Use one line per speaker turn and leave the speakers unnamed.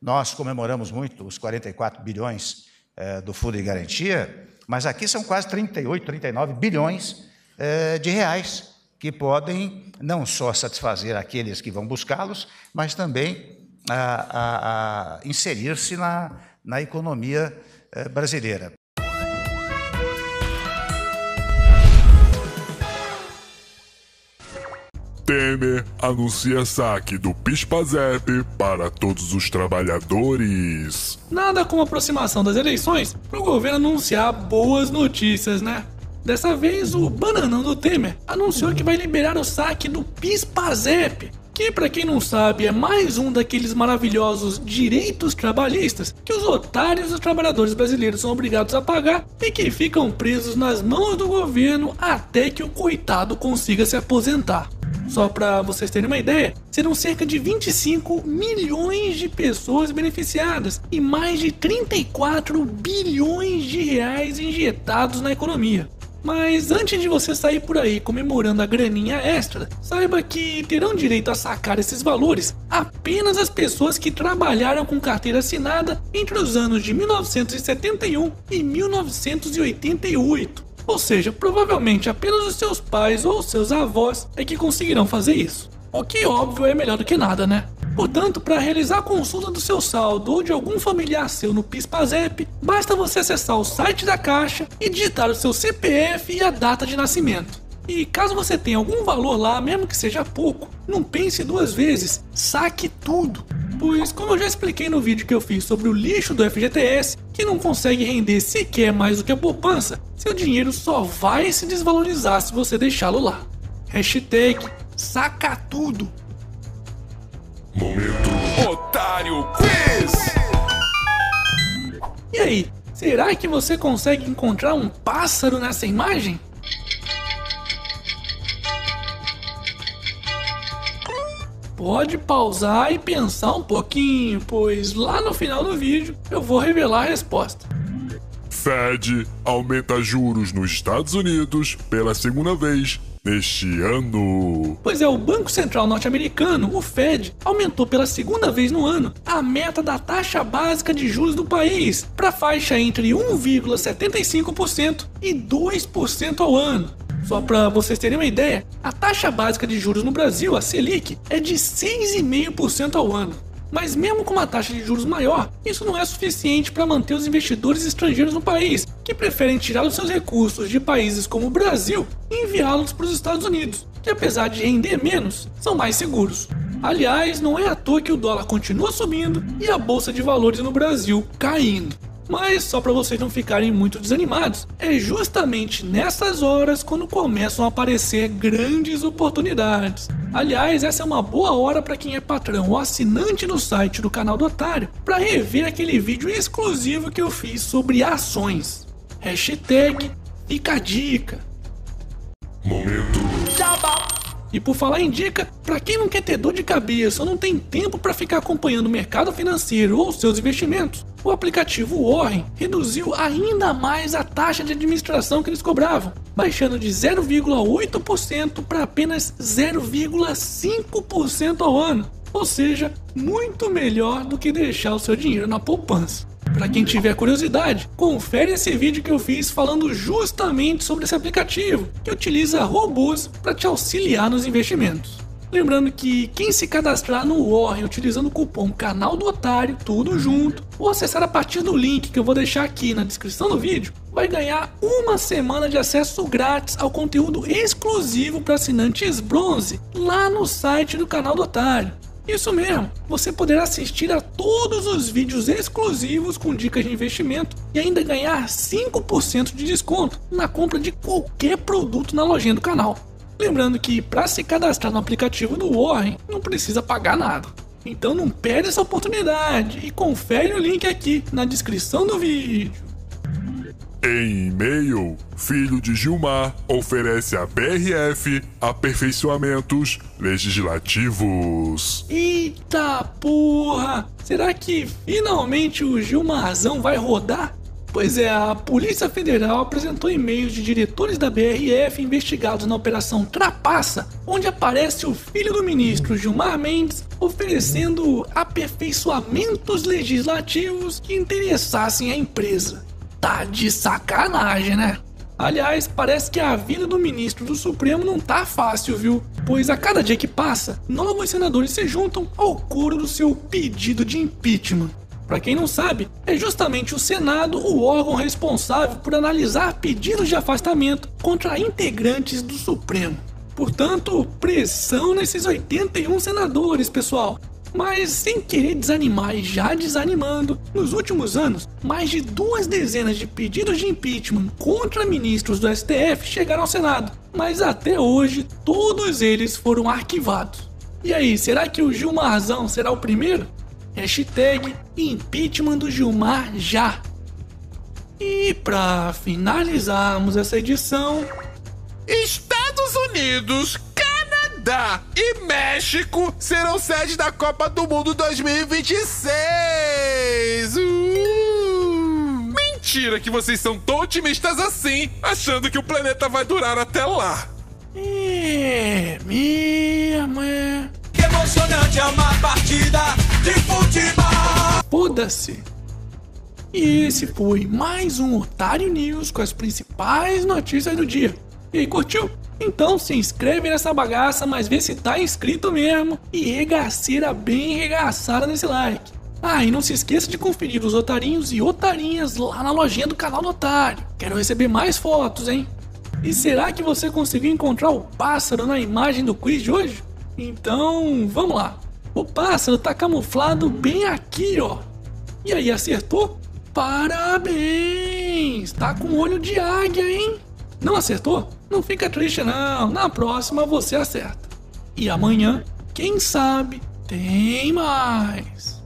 Nós comemoramos muito os 44 bilhões eh, do Fundo de Garantia, mas aqui são quase 38, 39 bilhões eh, de reais que podem não só satisfazer aqueles que vão buscá-los, mas também a, a, a inserir-se na, na economia eh, brasileira.
Temer anuncia saque do PIS/PASEP para todos os trabalhadores.
Nada como a aproximação das eleições para o governo anunciar boas notícias, né? Dessa vez, o bananão do Temer anunciou que vai liberar o saque do PIS/PASEP, que para quem não sabe é mais um daqueles maravilhosos direitos trabalhistas que os otários dos trabalhadores brasileiros são obrigados a pagar e que ficam presos nas mãos do governo até que o coitado consiga se aposentar. Só para vocês terem uma ideia, serão cerca de 25 milhões de pessoas beneficiadas e mais de 34 bilhões de reais injetados na economia. Mas antes de você sair por aí comemorando a graninha extra, saiba que terão direito a sacar esses valores apenas as pessoas que trabalharam com carteira assinada entre os anos de 1971 e 1988. Ou seja, provavelmente apenas os seus pais ou seus avós é que conseguirão fazer isso. O que óbvio é melhor do que nada, né? Portanto, para realizar a consulta do seu saldo ou de algum familiar seu no PIS/PASEP, basta você acessar o site da Caixa e digitar o seu CPF e a data de nascimento. E caso você tenha algum valor lá, mesmo que seja pouco, não pense duas vezes, saque tudo. Pois, como eu já expliquei no vídeo que eu fiz sobre o lixo do FGTS, que não consegue render sequer mais do que a poupança, seu dinheiro só vai se desvalorizar se você deixá-lo lá. Hashtag saca tudo.
Momento Otário Quiz!
E aí, será que você consegue encontrar um pássaro nessa imagem? Pode pausar e pensar um pouquinho, pois lá no final do vídeo eu vou revelar a resposta.
Fed aumenta juros nos Estados Unidos pela segunda vez neste ano.
Pois é, o Banco Central norte-americano, o Fed, aumentou pela segunda vez no ano a meta da taxa básica de juros do país para faixa entre 1,75% e 2% ao ano. Só para vocês terem uma ideia, a taxa básica de juros no Brasil, a Selic, é de 6,5% ao ano. Mas mesmo com uma taxa de juros maior, isso não é suficiente para manter os investidores estrangeiros no país, que preferem tirar os seus recursos de países como o Brasil e enviá-los para os Estados Unidos, que apesar de render menos, são mais seguros. Aliás, não é à toa que o dólar continua subindo e a bolsa de valores no Brasil caindo. Mas só para vocês não ficarem muito desanimados, é justamente nessas horas quando começam a aparecer grandes oportunidades. Aliás, essa é uma boa hora para quem é patrão ou assinante no site do canal do Otário para rever aquele vídeo exclusivo que eu fiz sobre ações. Hashtag fica a dica.
Momento
E por falar em dica, para quem não quer ter dor de cabeça ou não tem tempo para ficar acompanhando o mercado financeiro ou seus investimentos, o aplicativo Warren reduziu ainda mais a taxa de administração que eles cobravam, baixando de 0,8% para apenas 0,5% ao ano, ou seja, muito melhor do que deixar o seu dinheiro na poupança. Para quem tiver curiosidade, confere esse vídeo que eu fiz falando justamente sobre esse aplicativo, que utiliza robôs para te auxiliar nos investimentos. Lembrando que quem se cadastrar no Warren utilizando o cupom Canal do Otário, tudo junto, ou acessar a partir do link que eu vou deixar aqui na descrição do vídeo, vai ganhar uma semana de acesso grátis ao conteúdo exclusivo para assinantes bronze lá no site do Canal do Otário. Isso mesmo, você poderá assistir a todos os vídeos exclusivos com dicas de investimento e ainda ganhar 5% de desconto na compra de qualquer produto na lojinha do canal. Lembrando que para se cadastrar no aplicativo do Warren não precisa pagar nada. Então não perde essa oportunidade e confere o link aqui na descrição do vídeo.
Em e-mail, filho de Gilmar oferece à BRF aperfeiçoamentos legislativos.
Eita porra! Será que finalmente o Gilmarzão vai rodar? Pois é, a Polícia Federal apresentou e-mails de diretores da BRF investigados na Operação Trapaça, onde aparece o filho do ministro Gilmar Mendes oferecendo aperfeiçoamentos legislativos que interessassem a empresa. Tá de sacanagem, né? Aliás, parece que a vida do ministro do Supremo não tá fácil, viu? Pois a cada dia que passa, novos senadores se juntam ao coro do seu pedido de impeachment. Para quem não sabe, é justamente o Senado o órgão responsável por analisar pedidos de afastamento contra integrantes do Supremo. Portanto, pressão nesses 81 senadores, pessoal. Mas sem querer desanimar e já desanimando, nos últimos anos, mais de duas dezenas de pedidos de impeachment contra ministros do STF chegaram ao Senado, mas até hoje todos eles foram arquivados. E aí, será que o Gilmarzão será o primeiro? Hashtag impeachment do Gilmar já. E para finalizarmos essa edição,
Estados Unidos, Canadá e México serão sede da Copa do Mundo 2026. Uh! Mentira que vocês são tão otimistas assim, achando que o planeta vai durar até lá.
é mesmo, é.
Que emocionante é uma partida de futebol.
Foda-se! E esse foi mais um Otário News com as principais notícias do dia. E aí, curtiu? Então se inscreve nessa bagaça, mas vê se tá inscrito mesmo e regaceira bem regaçada nesse like. Ah, e não se esqueça de conferir os otarinhos e otarinhas lá na lojinha do canal do Otário. Quero receber mais fotos, hein? E será que você conseguiu encontrar o pássaro na imagem do quiz de hoje? Então, vamos lá. O pássaro tá camuflado bem aqui, ó. E aí, acertou? Parabéns! Tá com olho de águia, hein? Não acertou? Não fica triste não. Na próxima você acerta. E amanhã, quem sabe, tem mais.